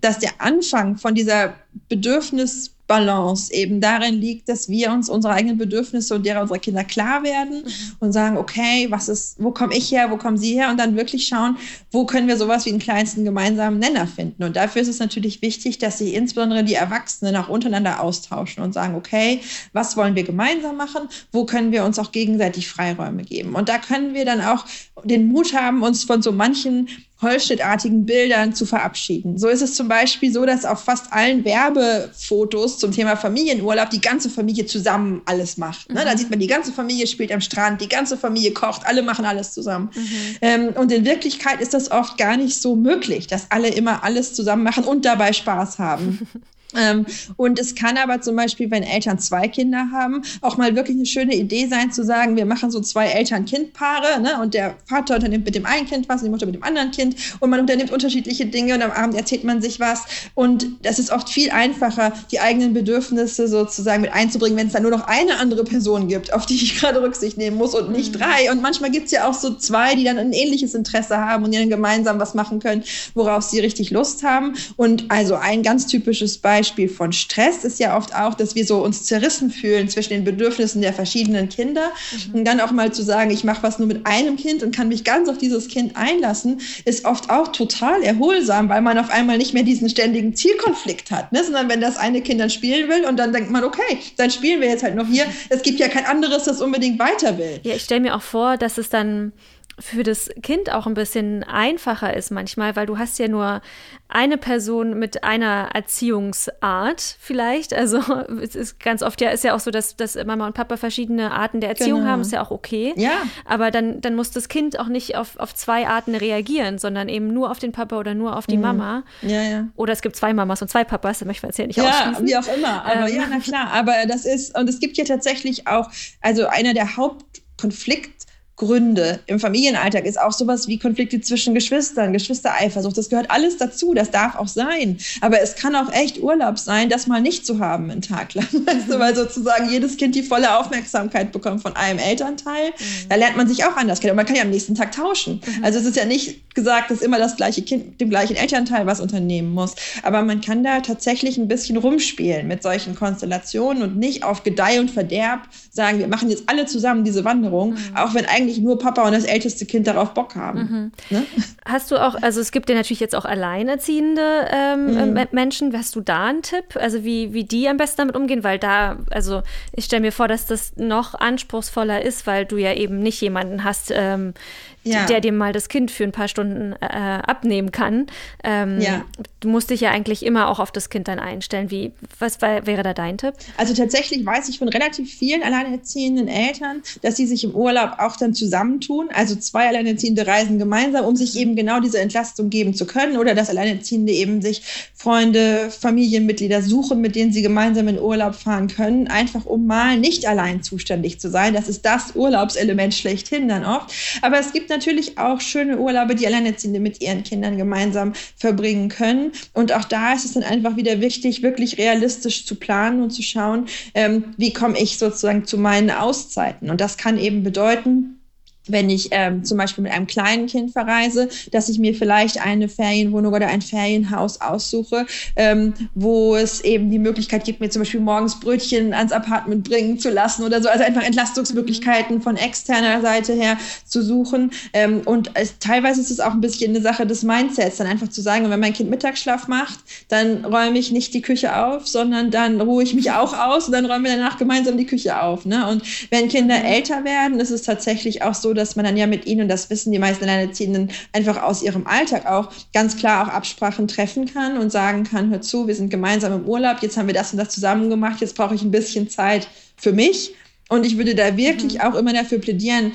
dass der Anfang von dieser Bedürfnis Balance eben darin liegt, dass wir uns unsere eigenen Bedürfnisse und derer unserer Kinder klar werden mhm. und sagen, okay, was ist, wo komme ich her, wo kommen sie her und dann wirklich schauen, wo können wir sowas wie einen kleinsten gemeinsamen Nenner finden. Und dafür ist es natürlich wichtig, dass sich insbesondere die Erwachsenen auch untereinander austauschen und sagen, okay, was wollen wir gemeinsam machen, wo können wir uns auch gegenseitig Freiräume geben. Und da können wir dann auch den Mut haben, uns von so manchen Holzschnittartigen Bildern zu verabschieden. So ist es zum Beispiel so, dass auf fast allen Werbefotos zum Thema Familienurlaub die ganze Familie zusammen alles macht. Ne? Mhm. Da sieht man, die ganze Familie spielt am Strand, die ganze Familie kocht, alle machen alles zusammen. Mhm. Ähm, und in Wirklichkeit ist das oft gar nicht so möglich, dass alle immer alles zusammen machen und dabei Spaß haben. Ähm, und es kann aber zum Beispiel, wenn Eltern zwei Kinder haben, auch mal wirklich eine schöne Idee sein, zu sagen, wir machen so zwei Eltern-Kind-Paare, ne? und der Vater unternimmt mit dem einen Kind was und die Mutter mit dem anderen Kind und man unternimmt unterschiedliche Dinge und am Abend erzählt man sich was. Und das ist oft viel einfacher, die eigenen Bedürfnisse sozusagen mit einzubringen, wenn es dann nur noch eine andere Person gibt, auf die ich gerade Rücksicht nehmen muss und nicht mhm. drei. Und manchmal gibt es ja auch so zwei, die dann ein ähnliches Interesse haben und die dann gemeinsam was machen können, worauf sie richtig Lust haben. Und also ein ganz typisches Beispiel, Beispiel von Stress ist ja oft auch, dass wir so uns zerrissen fühlen zwischen den Bedürfnissen der verschiedenen Kinder. Mhm. Und dann auch mal zu sagen, ich mache was nur mit einem Kind und kann mich ganz auf dieses Kind einlassen, ist oft auch total erholsam, weil man auf einmal nicht mehr diesen ständigen Zielkonflikt hat, ne? sondern wenn das eine Kind dann spielen will und dann denkt man, okay, dann spielen wir jetzt halt noch hier. Es gibt ja kein anderes, das unbedingt weiter will.
Ja, ich stelle mir auch vor, dass es dann für das Kind auch ein bisschen einfacher ist manchmal, weil du hast ja nur eine Person mit einer Erziehungsart vielleicht. Also es ist ganz oft ja ist ja auch so, dass, dass Mama und Papa verschiedene Arten der Erziehung genau. haben, ist ja auch okay.
Ja.
Aber dann, dann muss das Kind auch nicht auf, auf zwei Arten reagieren, sondern eben nur auf den Papa oder nur auf die mhm. Mama.
Ja, ja.
Oder es gibt zwei Mamas und zwei Papas, da möchte ich jetzt ja nicht
ja,
ausschließen.
wie auch immer. Aber ähm. ja, na klar. Aber das ist, und es gibt ja tatsächlich auch, also einer der Hauptkonflikte, Gründe im Familienalltag ist auch sowas wie Konflikte zwischen Geschwistern, Geschwistereifersucht. Das gehört alles dazu. Das darf auch sein. Aber es kann auch echt Urlaub sein, das mal nicht zu haben einen Tag lang. Weißt du, weil sozusagen jedes Kind die volle Aufmerksamkeit bekommt von einem Elternteil. Mhm. Da lernt man sich auch anders kennen. Und man kann ja am nächsten Tag tauschen. Mhm. Also es ist ja nicht gesagt, dass immer das gleiche Kind dem gleichen Elternteil was unternehmen muss. Aber man kann da tatsächlich ein bisschen rumspielen mit solchen Konstellationen und nicht auf Gedeih und Verderb sagen, wir machen jetzt alle zusammen diese Wanderung, mhm. auch wenn eigentlich eigentlich nur Papa und das älteste Kind darauf Bock haben. Mhm.
Ne? Hast du auch, also es gibt ja natürlich jetzt auch alleinerziehende ähm, mhm. Menschen. Hast du da einen Tipp? Also wie, wie die am besten damit umgehen? Weil da, also ich stelle mir vor, dass das noch anspruchsvoller ist, weil du ja eben nicht jemanden hast, ähm, ja. der dir mal das Kind für ein paar Stunden äh, abnehmen kann. Ähm, ja. Du musst dich ja eigentlich immer auch auf das Kind dann einstellen. Wie, was war, wäre da dein Tipp?
Also tatsächlich weiß ich von relativ vielen alleinerziehenden Eltern, dass sie sich im Urlaub auch dann zusammentun. Also zwei Alleinerziehende reisen gemeinsam, um sich eben genau diese Entlastung geben zu können. Oder dass Alleinerziehende eben sich Freunde, Familienmitglieder suchen, mit denen sie gemeinsam in Urlaub fahren können. Einfach um mal nicht allein zuständig zu sein. Das ist das Urlaubselement schlechthin dann oft. Aber es gibt natürlich auch schöne Urlaube, die Alleinerziehende mit ihren Kindern gemeinsam verbringen können. Und auch da ist es dann einfach wieder wichtig, wirklich realistisch zu planen und zu schauen, ähm, wie komme ich sozusagen zu meinen Auszeiten. Und das kann eben bedeuten, wenn ich ähm, zum Beispiel mit einem kleinen Kind verreise, dass ich mir vielleicht eine Ferienwohnung oder ein Ferienhaus aussuche, ähm, wo es eben die Möglichkeit gibt, mir zum Beispiel morgens Brötchen ans Apartment bringen zu lassen oder so. Also einfach Entlastungsmöglichkeiten von externer Seite her zu suchen. Ähm, und es, teilweise ist es auch ein bisschen eine Sache des Mindsets, dann einfach zu sagen, wenn mein Kind Mittagsschlaf macht, dann räume ich nicht die Küche auf, sondern dann ruhe ich mich auch aus und dann räumen wir danach gemeinsam die Küche auf. Ne? Und wenn Kinder mhm. älter werden, ist es tatsächlich auch so, dass man dann ja mit ihnen, und das wissen die meisten Alleinerziehenden, einfach aus ihrem Alltag auch ganz klar auch Absprachen treffen kann und sagen kann, hör zu, wir sind gemeinsam im Urlaub, jetzt haben wir das und das zusammen gemacht, jetzt brauche ich ein bisschen Zeit für mich. Und ich würde da wirklich mhm. auch immer dafür plädieren,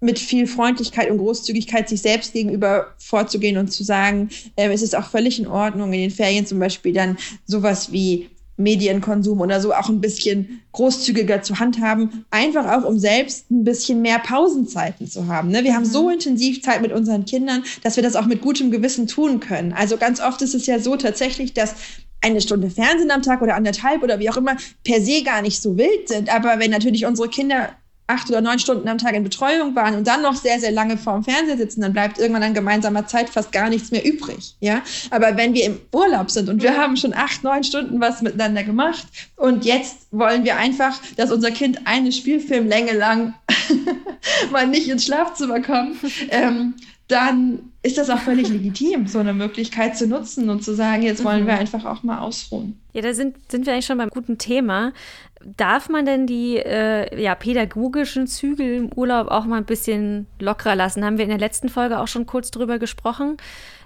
mit viel Freundlichkeit und Großzügigkeit sich selbst gegenüber vorzugehen und zu sagen, äh, es ist auch völlig in Ordnung, in den Ferien zum Beispiel dann sowas wie Medienkonsum oder so auch ein bisschen großzügiger zu handhaben, einfach auch um selbst ein bisschen mehr Pausenzeiten zu haben. Ne? Wir haben so mhm. intensiv Zeit mit unseren Kindern, dass wir das auch mit gutem Gewissen tun können. Also ganz oft ist es ja so tatsächlich, dass eine Stunde Fernsehen am Tag oder anderthalb oder wie auch immer per se gar nicht so wild sind. Aber wenn natürlich unsere Kinder acht oder neun Stunden am Tag in Betreuung waren und dann noch sehr, sehr lange vorm Fernseher sitzen, dann bleibt irgendwann an gemeinsamer Zeit fast gar nichts mehr übrig. Ja? Aber wenn wir im Urlaub sind und wir haben schon acht, neun Stunden was miteinander gemacht und jetzt wollen wir einfach, dass unser Kind eine Spielfilmlänge lang mal nicht ins Schlafzimmer kommt, ähm, dann ist das auch völlig legitim, so eine Möglichkeit zu nutzen und zu sagen, jetzt wollen wir mhm. einfach auch mal ausruhen.
Ja, da sind, sind wir eigentlich schon beim guten Thema. Darf man denn die äh, ja, pädagogischen Zügel im Urlaub auch mal ein bisschen lockerer lassen? Haben wir in der letzten Folge auch schon kurz drüber gesprochen.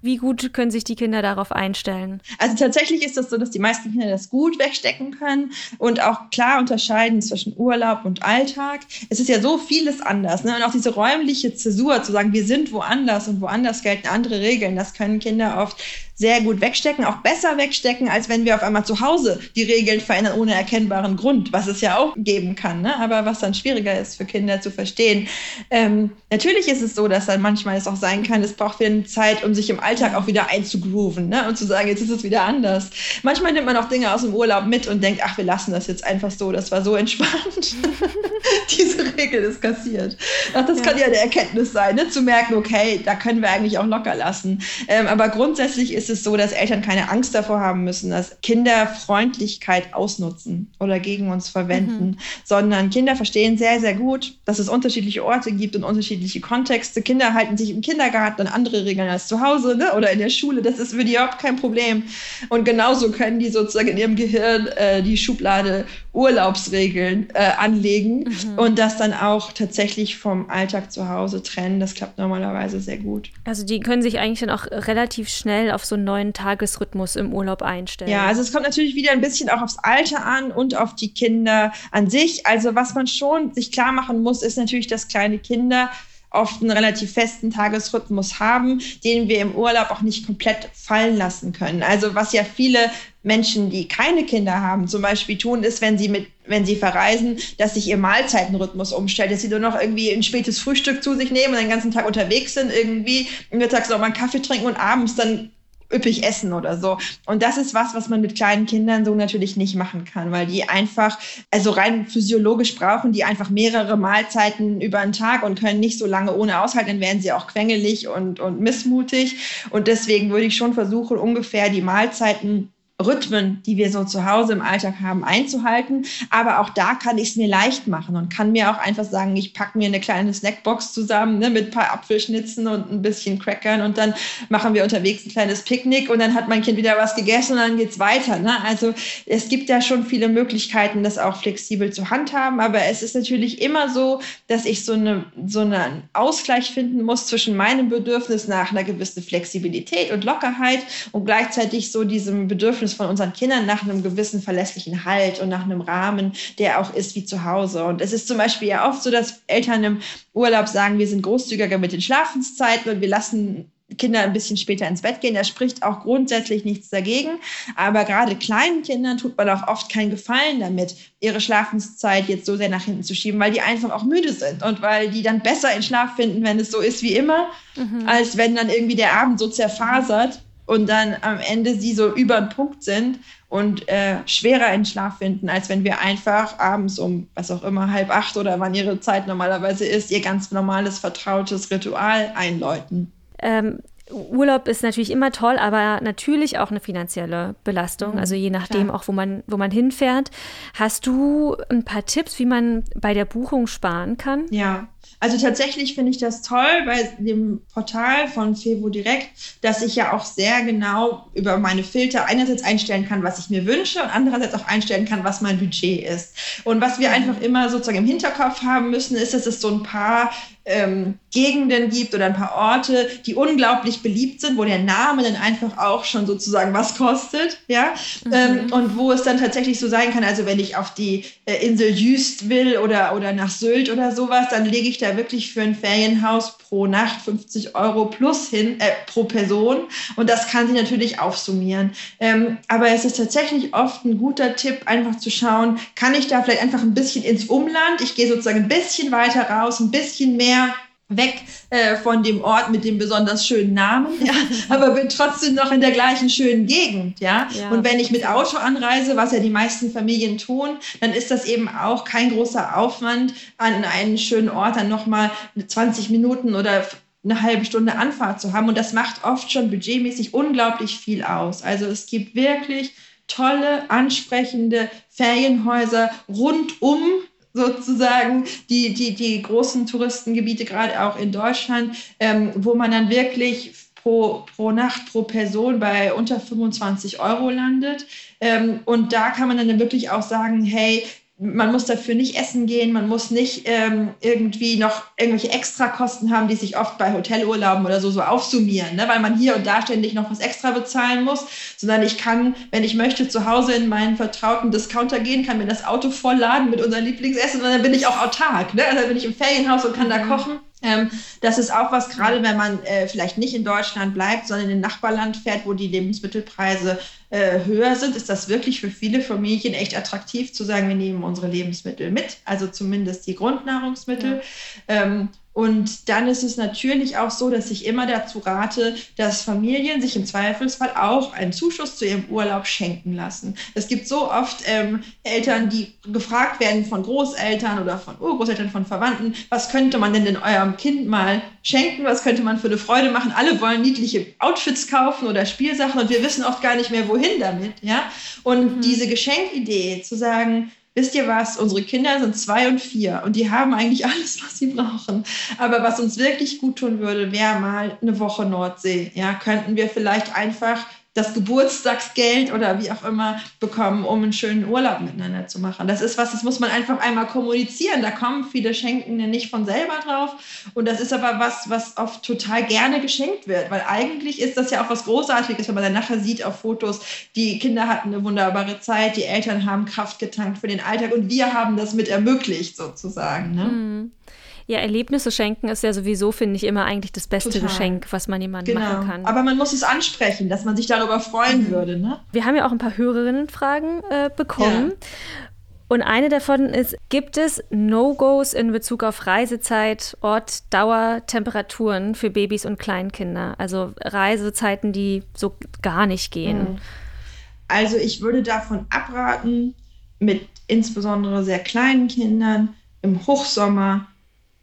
Wie gut können sich die Kinder darauf einstellen?
Also tatsächlich ist das so, dass die meisten Kinder das gut wegstecken können und auch klar unterscheiden zwischen Urlaub und Alltag. Es ist ja so vieles anders. Ne? Und auch diese räumliche Zäsur, zu sagen, wir sind woanders und woanders gelten andere Regeln, das können Kinder oft sehr gut wegstecken, auch besser wegstecken, als wenn wir auf einmal zu Hause die Regeln verändern ohne erkennbaren Grund, was es ja auch geben kann, ne? aber was dann schwieriger ist für Kinder zu verstehen. Ähm, natürlich ist es so, dass dann manchmal es auch sein kann, es braucht wieder Zeit, um sich im Alltag auch wieder einzugrooven ne? und zu sagen, jetzt ist es wieder anders. Manchmal nimmt man auch Dinge aus dem Urlaub mit und denkt, ach, wir lassen das jetzt einfach so, das war so entspannt. Diese Regel ist kassiert. Ach, das ja. kann ja eine Erkenntnis sein, ne? zu merken, okay, da können wir eigentlich auch locker lassen. Ähm, aber grundsätzlich ist es so, dass Eltern keine Angst davor haben müssen, dass Kinder Freundlichkeit ausnutzen oder gegen uns verwenden, mhm. sondern Kinder verstehen sehr, sehr gut, dass es unterschiedliche Orte gibt und unterschiedliche Kontexte. Kinder halten sich im Kindergarten an andere Regeln als zu Hause ne? oder in der Schule. Das ist für die überhaupt kein Problem. Und genauso können die sozusagen in ihrem Gehirn äh, die Schublade Urlaubsregeln äh, anlegen mhm. und das dann auch tatsächlich vom Alltag zu Hause trennen. Das klappt normalerweise sehr gut.
Also die können sich eigentlich dann auch relativ schnell auf so einen neuen Tagesrhythmus im Urlaub einstellen.
Ja, also es kommt natürlich wieder ein bisschen auch aufs Alter an und auf die Kinder an sich. Also was man schon sich klar machen muss, ist natürlich, dass kleine Kinder oft einen relativ festen Tagesrhythmus haben, den wir im Urlaub auch nicht komplett fallen lassen können. Also was ja viele Menschen, die keine Kinder haben, zum Beispiel tun, ist, wenn sie mit, wenn sie verreisen, dass sich ihr Mahlzeitenrhythmus umstellt, dass sie nur noch irgendwie ein spätes Frühstück zu sich nehmen und den ganzen Tag unterwegs sind, irgendwie mittags noch mal einen Kaffee trinken und abends dann üppig essen oder so. Und das ist was, was man mit kleinen Kindern so natürlich nicht machen kann, weil die einfach, also rein physiologisch brauchen die einfach mehrere Mahlzeiten über einen Tag und können nicht so lange ohne aushalten, dann werden sie auch quengelig und, und missmutig. Und deswegen würde ich schon versuchen, ungefähr die Mahlzeiten Rhythmen, die wir so zu Hause im Alltag haben, einzuhalten. Aber auch da kann ich es mir leicht machen und kann mir auch einfach sagen, ich packe mir eine kleine Snackbox zusammen ne, mit ein paar Apfelschnitzen und ein bisschen Crackern und dann machen wir unterwegs ein kleines Picknick und dann hat mein Kind wieder was gegessen und dann geht's weiter. Ne? Also es gibt ja schon viele Möglichkeiten, das auch flexibel zu handhaben, aber es ist natürlich immer so, dass ich so, eine, so einen Ausgleich finden muss zwischen meinem Bedürfnis nach einer gewissen Flexibilität und Lockerheit und gleichzeitig so diesem Bedürfnis Bedürfnis von unseren Kindern nach einem gewissen verlässlichen Halt und nach einem Rahmen, der auch ist wie zu Hause. Und es ist zum Beispiel ja oft so, dass Eltern im Urlaub sagen, wir sind großzügiger mit den Schlafenszeiten und wir lassen Kinder ein bisschen später ins Bett gehen. Da spricht auch grundsätzlich nichts dagegen. Aber gerade kleinen Kindern tut man auch oft keinen Gefallen damit, ihre Schlafenszeit jetzt so sehr nach hinten zu schieben, weil die einfach auch müde sind und weil die dann besser in Schlaf finden, wenn es so ist wie immer, mhm. als wenn dann irgendwie der Abend so zerfasert und dann am Ende sie so über den Punkt sind und äh, schwerer in Schlaf finden, als wenn wir einfach abends um, was auch immer, halb acht oder wann ihre Zeit normalerweise ist, ihr ganz normales, vertrautes Ritual einläuten.
Ähm, Urlaub ist natürlich immer toll, aber natürlich auch eine finanzielle Belastung. Mhm, also je nachdem klar. auch, wo man, wo man hinfährt. Hast du ein paar Tipps, wie man bei der Buchung sparen kann?
Ja, also tatsächlich finde ich das toll bei dem Portal von Fevo Direkt, dass ich ja auch sehr genau über meine Filter einerseits einstellen kann, was ich mir wünsche und andererseits auch einstellen kann, was mein Budget ist. Und was wir mhm. einfach immer sozusagen im Hinterkopf haben müssen, ist, dass es so ein paar ähm, Gegenden gibt oder ein paar Orte, die unglaublich beliebt sind, wo der Name dann einfach auch schon sozusagen was kostet, ja, mhm. ähm, und wo es dann tatsächlich so sein kann, also wenn ich auf die äh, Insel Jüst will oder, oder nach Sylt oder sowas, dann lege ich da wirklich für ein Ferienhaus pro Nacht 50 Euro plus hin, äh, pro Person und das kann sich natürlich aufsummieren. Ähm, aber es ist tatsächlich oft ein guter Tipp, einfach zu schauen, kann ich da vielleicht einfach ein bisschen ins Umland, ich gehe sozusagen ein bisschen weiter raus, ein bisschen mehr weg äh, von dem Ort mit dem besonders schönen Namen, ja, aber bin trotzdem noch in der gleichen schönen Gegend, ja? ja. Und wenn ich mit Auto anreise, was ja die meisten Familien tun, dann ist das eben auch kein großer Aufwand, an einen schönen Ort dann nochmal 20 Minuten oder eine halbe Stunde Anfahrt zu haben. Und das macht oft schon budgetmäßig unglaublich viel aus. Also es gibt wirklich tolle, ansprechende Ferienhäuser rundum sozusagen die, die, die großen Touristengebiete, gerade auch in Deutschland, ähm, wo man dann wirklich pro, pro Nacht, pro Person bei unter 25 Euro landet. Ähm, und da kann man dann wirklich auch sagen, hey, man muss dafür nicht essen gehen, man muss nicht ähm, irgendwie noch irgendwelche Extrakosten haben, die sich oft bei Hotelurlauben oder so so aufsummieren, ne? weil man hier und da ständig noch was extra bezahlen muss, sondern ich kann, wenn ich möchte, zu Hause in meinen vertrauten Discounter gehen, kann mir das Auto vollladen mit unserem Lieblingsessen und dann bin ich auch autark. Ne? Also dann bin ich im Ferienhaus und kann da mhm. kochen Ähm, das ist auch was, gerade wenn man äh, vielleicht nicht in Deutschland bleibt, sondern in ein Nachbarland fährt, wo die Lebensmittelpreise äh, höher sind, ist das wirklich für viele Familien echt attraktiv zu sagen, wir nehmen unsere Lebensmittel mit, also zumindest die Grundnahrungsmittel. Ja. Ähm, und dann ist es natürlich auch so, dass ich immer dazu rate, dass Familien sich im Zweifelsfall auch einen Zuschuss zu ihrem Urlaub schenken lassen. Es gibt so oft ähm, Eltern, die gefragt werden von Großeltern oder von Urgroßeltern, von Verwandten, was könnte man denn in eurem Kind mal schenken? Was könnte man für eine Freude machen? Alle wollen niedliche Outfits kaufen oder Spielsachen und wir wissen oft gar nicht mehr, wohin damit. Ja? Und mhm. diese Geschenkidee zu sagen, wisst ihr was, unsere Kinder sind zwei und vier und die haben eigentlich alles, was sie brauchen. Aber was uns wirklich gut tun würde, wäre mal eine Woche Nordsee. Ja, könnten wir vielleicht einfach das Geburtstagsgeld oder wie auch immer bekommen, um einen schönen Urlaub miteinander zu machen. Das ist was, das muss man einfach einmal kommunizieren. Da kommen viele Schenkende nicht von selber drauf. Und das ist aber was, was oft total gerne geschenkt wird, weil eigentlich ist das ja auch was Großartiges, wenn man dann nachher sieht auf Fotos, die Kinder hatten eine wunderbare Zeit, die Eltern haben Kraft getankt für den Alltag und wir haben das mit ermöglicht sozusagen. Ne? Mhm.
Ja, Erlebnisse schenken ist ja sowieso, finde ich, immer eigentlich das beste Total. Geschenk, was man jemandem genau. machen kann.
Aber man muss es ansprechen, dass man sich darüber freuen mhm. würde. Ne?
Wir haben ja auch ein paar Hörerinnenfragen äh, bekommen. Ja. Und eine davon ist, gibt es No-Gos in Bezug auf Reisezeit, Ort, Dauer, Temperaturen für Babys und Kleinkinder? Also Reisezeiten, die so gar nicht gehen. Mhm.
Also ich würde davon abraten, mit insbesondere sehr kleinen Kindern im Hochsommer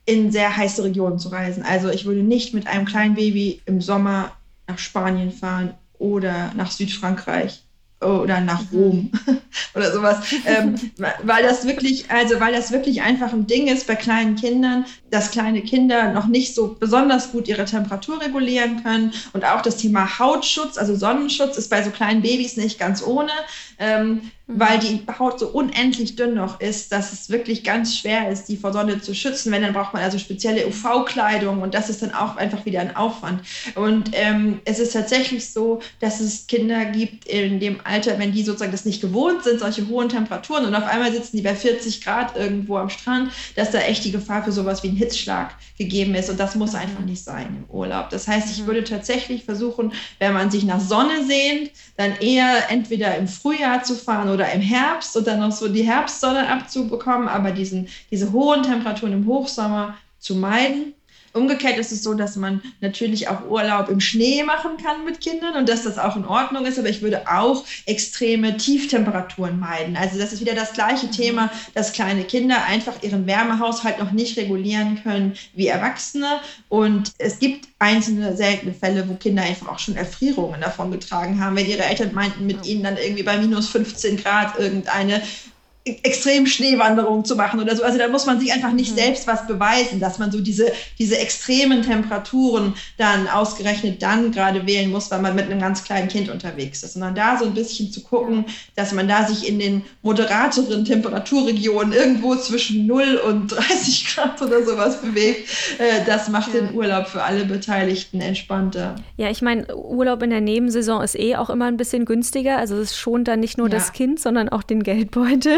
in sehr heiße Regionen zu reisen. Also ich würde nicht mit einem kleinen Baby im Sommer nach Spanien fahren oder nach Südfrankreich oder nach mhm. Rom oder sowas, ähm, weil das wirklich, also weil das wirklich einfach ein Ding ist bei kleinen Kindern, dass kleine Kinder noch nicht so besonders gut ihre Temperatur regulieren können und auch das Thema Hautschutz, also Sonnenschutz, ist bei so kleinen Babys nicht ganz ohne. Ähm, weil mhm. die Haut so unendlich dünn noch ist, dass es wirklich ganz schwer ist, die vor Sonne zu schützen. Wenn, dann braucht man also spezielle UV-Kleidung und das ist dann auch einfach wieder ein Aufwand. Und ähm, es ist tatsächlich so, dass es Kinder gibt in dem Alter, wenn die sozusagen das nicht gewohnt sind, solche hohen Temperaturen und auf einmal sitzen die bei 40 Grad irgendwo am Strand, dass da echt die Gefahr für sowas wie einen Hitzschlag gegeben ist und das muss einfach nicht sein im Urlaub. Das heißt, ich mhm. würde tatsächlich versuchen, wenn man sich nach Sonne sehnt, dann eher entweder im Frühjahr zu fahren oder oder im Herbst und dann noch so die Herbstsonne abzubekommen, aber diesen, diese hohen Temperaturen im Hochsommer zu meiden. Umgekehrt ist es so, dass man natürlich auch Urlaub im Schnee machen kann mit Kindern und dass das auch in Ordnung ist, aber ich würde auch extreme Tieftemperaturen meiden. Also das ist wieder das gleiche mhm. Thema, dass kleine Kinder einfach ihren Wärmehaushalt noch nicht regulieren können wie Erwachsene und es gibt einzelne seltene Fälle, wo Kinder einfach auch schon Erfrierungen davon getragen haben, wenn ihre Eltern meinten, mit ihnen dann irgendwie bei minus 15 Grad irgendeine extrem Schneewanderung zu machen oder so. Also da muss man sich einfach nicht mhm. selbst was beweisen, dass man so diese, diese extremen Temperaturen dann ausgerechnet dann gerade wählen muss, weil man mit einem ganz kleinen Kind unterwegs ist. Sondern da so ein bisschen zu gucken, dass man da sich in den moderateren Temperaturregionen irgendwo zwischen 0 und 30 Grad oder sowas bewegt, äh, das macht ja. den Urlaub für alle Beteiligten entspannter.
Ja, ich meine, Urlaub in der Nebensaison ist eh auch immer ein bisschen günstiger. Also es schont dann nicht nur ja. das Kind, sondern auch den Geldbeutel.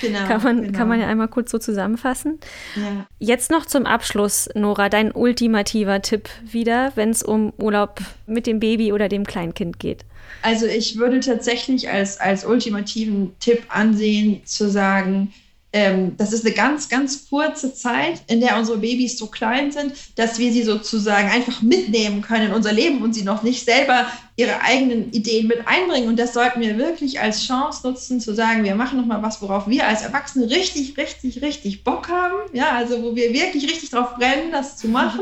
Genau, kann, man, genau. kann man ja einmal kurz so zusammenfassen. Ja. Jetzt noch zum Abschluss, Nora, dein ultimativer Tipp wieder, wenn es um Urlaub mit dem Baby oder dem Kleinkind geht.
Also ich würde tatsächlich als, als ultimativen Tipp ansehen, zu sagen, ähm, das ist eine ganz, ganz kurze Zeit, in der unsere Babys so klein sind, dass wir sie sozusagen einfach mitnehmen können in unser Leben und sie noch nicht selber ihre eigenen Ideen mit einbringen. Und das sollten wir wirklich als Chance nutzen, zu sagen, wir machen nochmal was, worauf wir als Erwachsene richtig, richtig, richtig Bock haben. Ja, also wo wir wirklich richtig drauf brennen, das zu machen.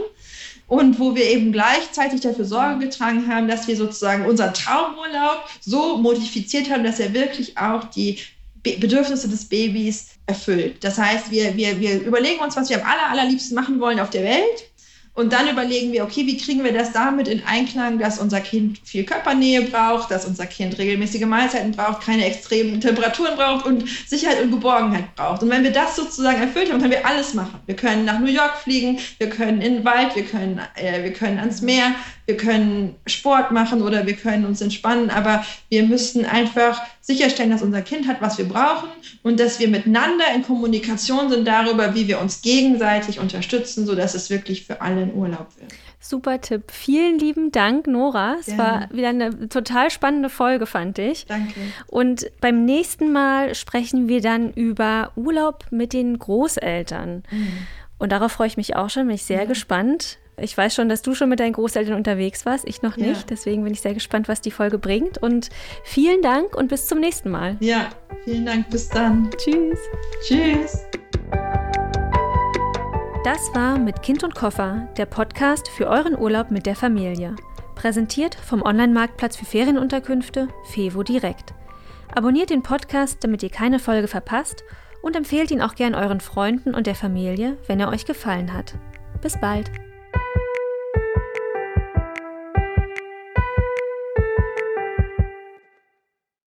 Und wo wir eben gleichzeitig dafür Sorge getragen haben, dass wir sozusagen unseren Traumurlaub so modifiziert haben, dass er wirklich auch die Bedürfnisse des Babys erfüllt. Das heißt, wir, wir, wir überlegen uns, was wir am aller, allerliebsten machen wollen auf der Welt. Und dann überlegen wir, okay, wie kriegen wir das damit in Einklang, dass unser Kind viel Körpernähe braucht, dass unser Kind regelmäßige Mahlzeiten braucht, keine extremen Temperaturen braucht und Sicherheit und Geborgenheit braucht. Und wenn wir das sozusagen erfüllt haben, können wir alles machen. Wir können nach New York fliegen, wir können in den Wald, wir können, äh, wir können ans Meer, wir können Sport machen oder wir können uns entspannen, aber wir müssen einfach sicherstellen, dass unser Kind hat, was wir brauchen und dass wir miteinander in Kommunikation sind darüber, wie wir uns gegenseitig unterstützen, sodass es wirklich für alle ein Urlaub wird.
Super Tipp. Vielen lieben Dank, Nora. Es
Gerne.
war wieder eine total spannende Folge, fand ich.
Danke.
Und beim nächsten Mal sprechen wir dann über Urlaub mit den Großeltern.
Mhm.
Und darauf freue ich mich auch schon, bin ich sehr
Ja.
gespannt. Ich weiß schon, dass du schon mit deinen Großeltern unterwegs warst, ich noch
Ja.
nicht. Deswegen bin ich sehr gespannt, was die Folge bringt. Und vielen Dank und bis zum nächsten Mal.
Ja, vielen Dank. Bis dann.
Tschüss.
Tschüss.
Das war mit Kind und Koffer, der Podcast für euren Urlaub mit der Familie. Präsentiert vom Online-Marktplatz für Ferienunterkünfte Fevo Direkt. Abonniert den Podcast, damit ihr keine Folge verpasst und empfehlt ihn auch gern euren Freunden und der Familie, wenn er euch gefallen hat. Bis bald. thank you